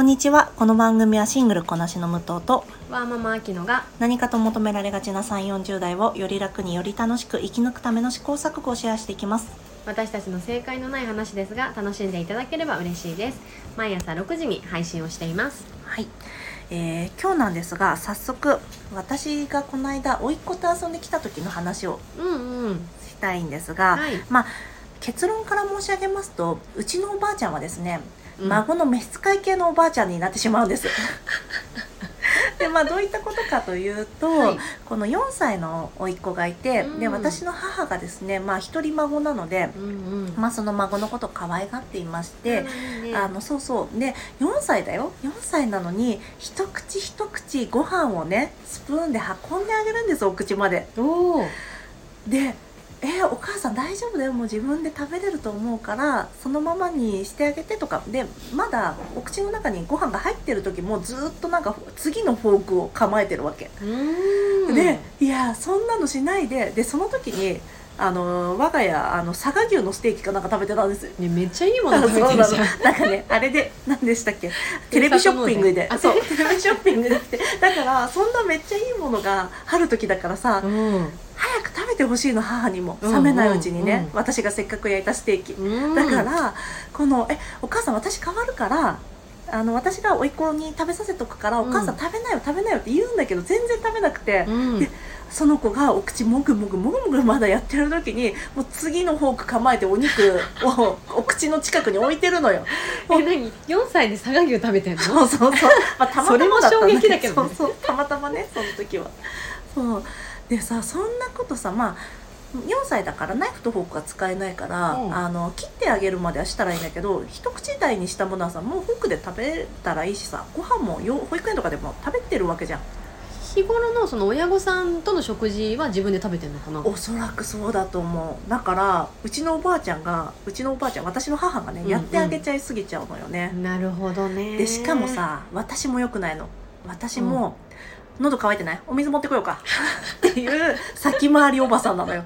こんにちは。この番組はシングルこなしの武藤とワーママアキノが何かと求められがちな3、40代をより楽により楽しく生き抜くための試行錯誤をシェアしていきます。私たちの正解のない話ですが楽しんでいただければ嬉しいです毎朝6時に配信をしていますはい。えー今日なんですが、早速私がこの間甥っ子と遊んできた時の話をうんうんしたいんですが、はいまあ結論から申し上げますと、うちのおばあちゃんはですね、うん孫の召使い系のおばあちゃんになってしまうんです。でまあどういったことかというと、はい。この4歳の甥っ子がいて、うん。で私の母がですねまあ一人孫なので、うんうん。まあ、その孫のことを可愛がっていまして、いいね。あのそうそう。で4歳だよ。4歳なのに一口一口ご飯をねスプーンで運んであげるんですお口まで。で「えお母さん大丈夫だよ。もう自分で食べれると思うからそのままにしてあげて」とか。でまだお口の中にご飯が入ってる時もずっとなんか次のフォークを構えてるわけ。でいやそんなのしないで。でその時にあの我が家あの佐賀牛のステーキかなんか食べてたんです。よ。ねめっちゃいいもの食べてるじゃん。なんかねあれで何でしたっけ？テレビショッピングで。あそうテレビショッピングで。だからそんなめっちゃいいものがある時だからさうんてほしいの母にもうん冷めないうちにね、うんうん。私がせっかく焼いたステーキ、うん。だからこの「えお母さん私変わるからあの私が甥っ子に食べさせとくから、うん。お母さん食べなよ食べなよ」って言うんだけど全然食べなくて、うん。でその子がお口もぐもぐもぐもぐまだやってる時にもう次のフォーク構えてお肉を お口の近くに置いてるのよ。え何？4歳で佐賀牛食べてんの？そうそうそう。まあ、たまたまだったんそれも衝撃だけどね。そうそう、たまたまね、その時は。そう。でさ、そんなことさ、まあ。4歳だからナイフとフォークが使えないから、うん。あの切ってあげるまではしたらいいんだけど一口大にしたものはさもうフォークで食べたらいいしさご飯もよ保育園とかでも食べてるわけじゃん。日頃のその親御さんとの食事は自分で食べてんのかな？おそらくそうだと思う。だからうちのおばあちゃんがうちのおばあちゃん私の母がね、うんうん。やってあげちゃいすぎちゃうのよね、なるほどね。でしかもさ私も良くないの。私も、喉乾いてない？お水持ってこようか。っていう先回りおばさんなのよ。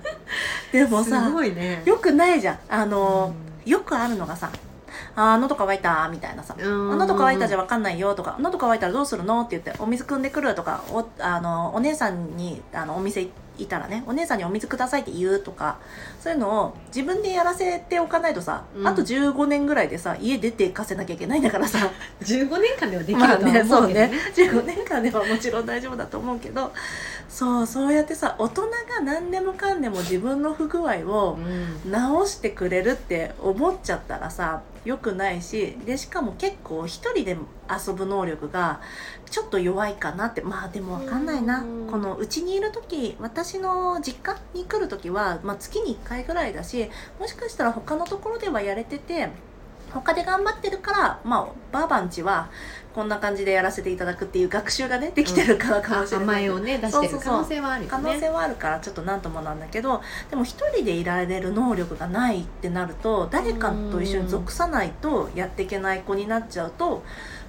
でもさすごいね。よくないじゃん。あの、よくあるのがさ「あー喉乾いた」みたいなさ「うんあ喉乾いたじゃ分かんないよ」とか「喉乾いたらどうするの?」って言って「お水汲んでくる」とかおあのお姉さんにあのお店いたらねお姉さんにお水くださいって言うとかそういうのを自分でやらせておかないとさ、うん。あと15年ぐらいでさ家出て行かせなきゃいけないんだからさ。15年間ではできると思うけどね。そうね。ね15年間ではもちろん大丈夫だと思うけど。そうそうやってさ大人が何でもかんでも自分の不具合をうん。直してくれるって思っちゃったらさ良くないしでしかも結構一人で遊ぶ能力がちょっと弱いかなって。まあでも分かんないな。うん。このうちにいる時私の実家に来る時は、まあ、月に1回ぐらいだしもしかしたら他のところではやれてて他で頑張ってるからまあバーバンチはこんな感じでやらせていただくっていう学習がねできてるからかもしれない、甘えをね出してる可能性はあるよね。可能性はあるからちょっと何ともなんだけどでも一人でいられる能力がないってなると誰かと一緒に属さないとやっていけない子になっちゃうと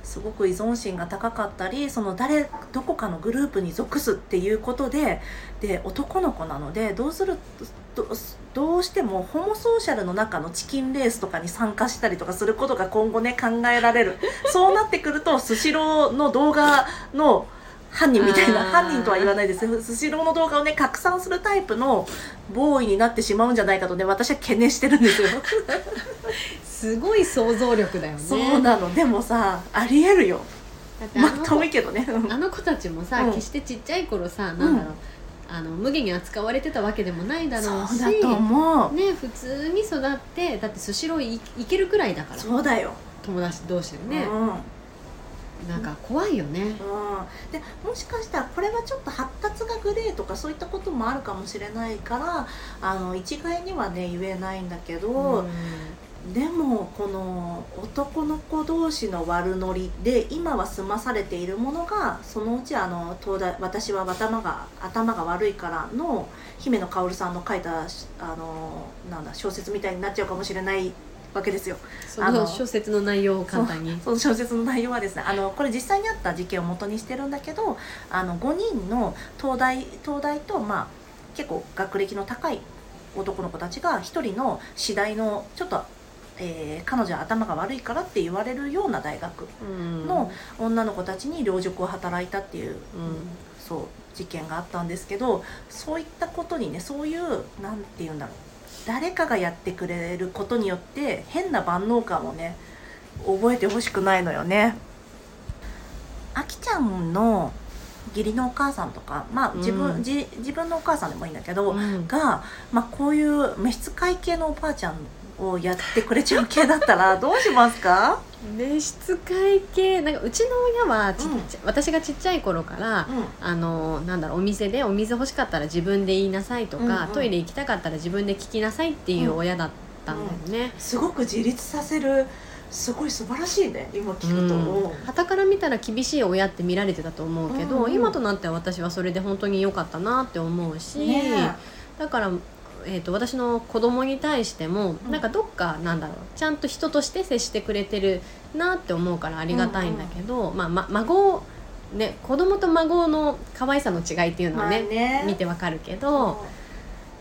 すごく依存心が高かったりその誰どこかのグループに属すっていうことでで男の子なのでどうするどどうしてもホモソーシャルの中のチキンレースとかに参加したりとかすることが今後ね考えられる。そうなってくるとスシローの動画の犯人みたいな犯人とは言わないです。よスシローの動画をね拡散するタイプのボーイになってしまうんじゃないかとね私は懸念してるんですよ すごい想像力だよね。そうなの。でもさありえるよ。まあだってあの遠いけどね。うん。あの子たちもさ、うん。決してちっちゃい頃さなんだろう、あの無下に扱われてたわけでもないだろうしそうだと思う。ね普通に育ってだってスシローい行けるくらいだから。そうだよ、友達同士でうん。ね、なんか怖いよね、うん、でもしかしたらこれはちょっと発達がグレーとかそういったこともあるかもしれないからあの一概にはね言えないんだけど、でもこの男の子同士の悪ノリで今は済まされているものがそのうちあの東大私は頭が頭が悪いからの姫野薫さんの書いたあのなんだ小説みたいになっちゃうかもしれないわけですよ。そあのの小説の内容を簡単にその小説の内容はですねあのこれ実際にあった事件を元にしてるんだけどあの5人の東大東大と、まあ、結構学歴の高い男の子たちが1人の次第のちょっとえー彼女は頭が悪いからって言われるような大学うんの女の子たちに両辱を働いたっていううんそう事件があったんですけどそういったことにねそういうなんて言うんだろう誰かがやってくれることによって変な万能感をね覚えてほしくないのよね。あきちゃんの義理のお母さんとかまあ自分、うん。じ自分のお母さんでもいいんだけど、うん。が、まあ、こういう召使い系のおばあちゃんをやってくれちゃう系だったら どうしますか、召使い系なんかうちの親はちっちゃ私がちっちゃい頃から、うん。あのなんだろうお店でお水欲しかったら自分で言いなさいとか、うんうん。トイレ行きたかったら自分で聞きなさいっていう親だったんだよね。すごく自立させるすごい素晴らしいね今聞くと、うん、傍から見たら厳しい親って見られてたと思うけど、うん。うん今となっては私はそれで本当に良かったなって思うし、ねだから、えー、と私の子供に対しても、うん。なんかどっかなんだろうちゃんと人として接してくれてるなって思うからありがたいんだけど、まあ、ま孫ね子供と孫の可愛さの違いっていうのはね,、まあね。見てわかるけど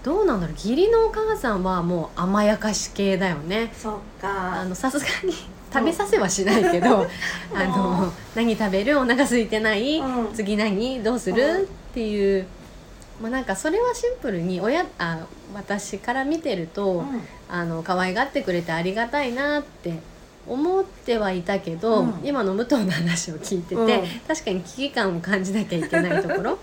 どうなんだろう。義理のお母さんはもう甘やかし系だよね。そうか。あのさすがに食べさせはしないけど、あの何食べる？お腹空いてない、うん。次何？どうする、うんっていう。まあなんかそれはシンプルに親あ私から見てると、うん。あの可愛がってくれてありがたいなって思ってはいたけど、うん。今の武藤の話を聞いてて、うん。確かに危機感を感じなきゃいけないところ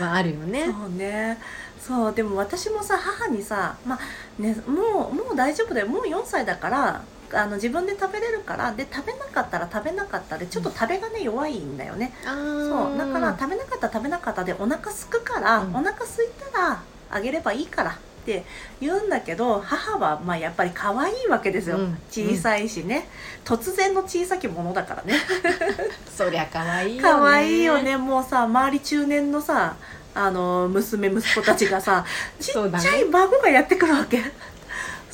はあるよね。そうね。そうでも私もさ母にさ、まあね、もうもう大丈夫だよ。もう4歳だからあの自分で食べれるからで食べなかったら食べなかったでちょっと食べがね弱いんだよね。あそう。だから食べなかったら食べなかったでお腹すくから、うん。お腹すいたらあげればいいからって言うんだけど母はまあやっぱり可愛いわけですよ、うん。小さいしね、突然の小さきものだからね。そりゃ可愛いよね。可愛いよね。もうさ周り中年のさあの娘息子たちがさ ちっちゃい孫がやってくるわけ。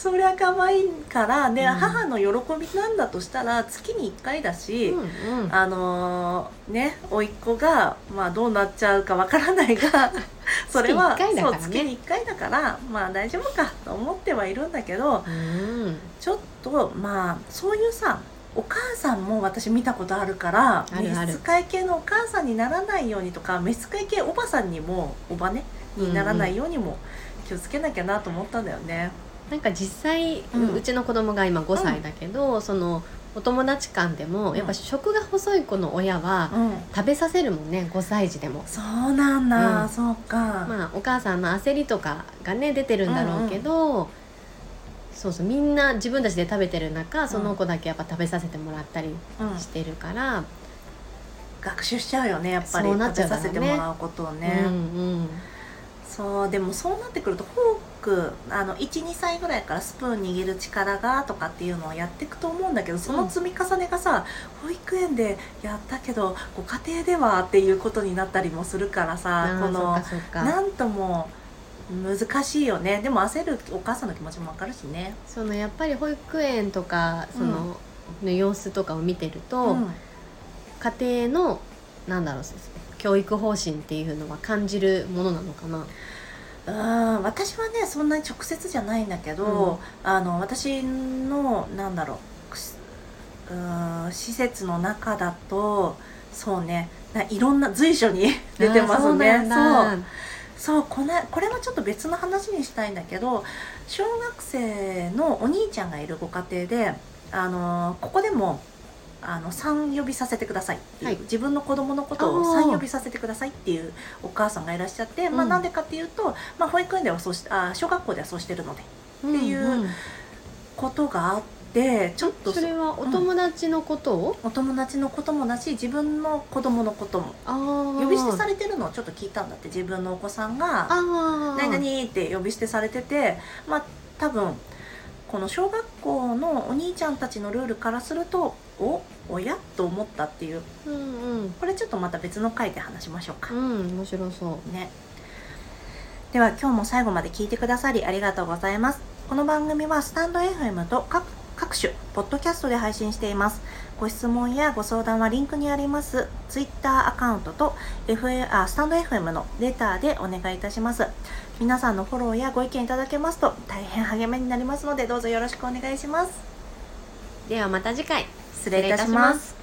そりゃ可愛いからね、うん。母の喜びなんだとしたら月に1回だし、うんうん。あのーね甥っ子が、まあ、どうなっちゃうかわからないが それは月一回だからね。そう月に1回だからまあ大丈夫かと思ってはいるんだけどうん。ちょっとまあそういうさお母さんも私見たことあるから召使い系のお母さんにならないようにとか召使い系おばさんにもおばねにならないようにも気をつけなきゃなと思ったんだよね。なんか実際、ううんちの子供が今5歳だけど、そのお友達間でもうん。やっぱ食が細い子の親はうん。食べさせるもんね5歳児でも。そうなんだ、うん。そうか、まあお母さんの焦りとかがね出てるんだろうけど、そうそうみんな自分たちで食べてる中その子だけやっぱ食べさせてもらったりうん。してるから、学習しちゃうよねやっぱり。そうなっちゃう食べさせてもらうことをね、うんうん。そうでもそうなってくるとフォークあの12歳ぐらいからスプーン握る力がとかっていうのをやっていくと思うんだけどその積み重ねがさ、保育園でやったけどご家庭ではっていうことになったりもするからあさこのなんとも難しいよね。でも焦るお母さんの気持ちもわかるしね。そのやっぱり保育園とかその、の様子とかを見てると、うん。家庭のなんだろう教育方針っていうのは感じるものなのかな？うん私はねそんなに直接じゃないんだけど、あの私のなんだろううん施設の中だとそうねないろんな随所に 出てますね。そうこれこれはちょっと別の話にしたいんだけど小学生のお兄ちゃんがいるご家庭であのここでもあの3呼びさせてくださいっていう、はい。自分の子供のことをあー。3呼びさせてくださいっていうお母さんがいらっしゃって、まあ、うんなんでかっていうと、まあ、保育園ではそうしあ小学校ではそうしてるのでっていうことがあってちょっとそれはお友達のことを、お友達のこともだし自分の子供のことも呼び捨てされてるのをちょっと聞いたんだって自分のお子さんがあ「何々?」って呼び捨てされててまあ多分この小学校のお兄ちゃんたちのルールからすると「おおや?」と思ったっていう。うんうん。これちょっとまた別の回で話しましょうか。う。ん面白そう。ね。では今日も最後まで聞いてくださりありがとうございます。この番組はスタンド FM と各各種ポッドキャストで配信しています。ご質問やご相談はリンクにあります。Twitter アカウントと FA あスタンド FM のレターでお願いいたします。皆さんのフォローやご意見いただけますと大変励みになりますのでどうぞよろしくお願いします。ではまた次回失礼いたします。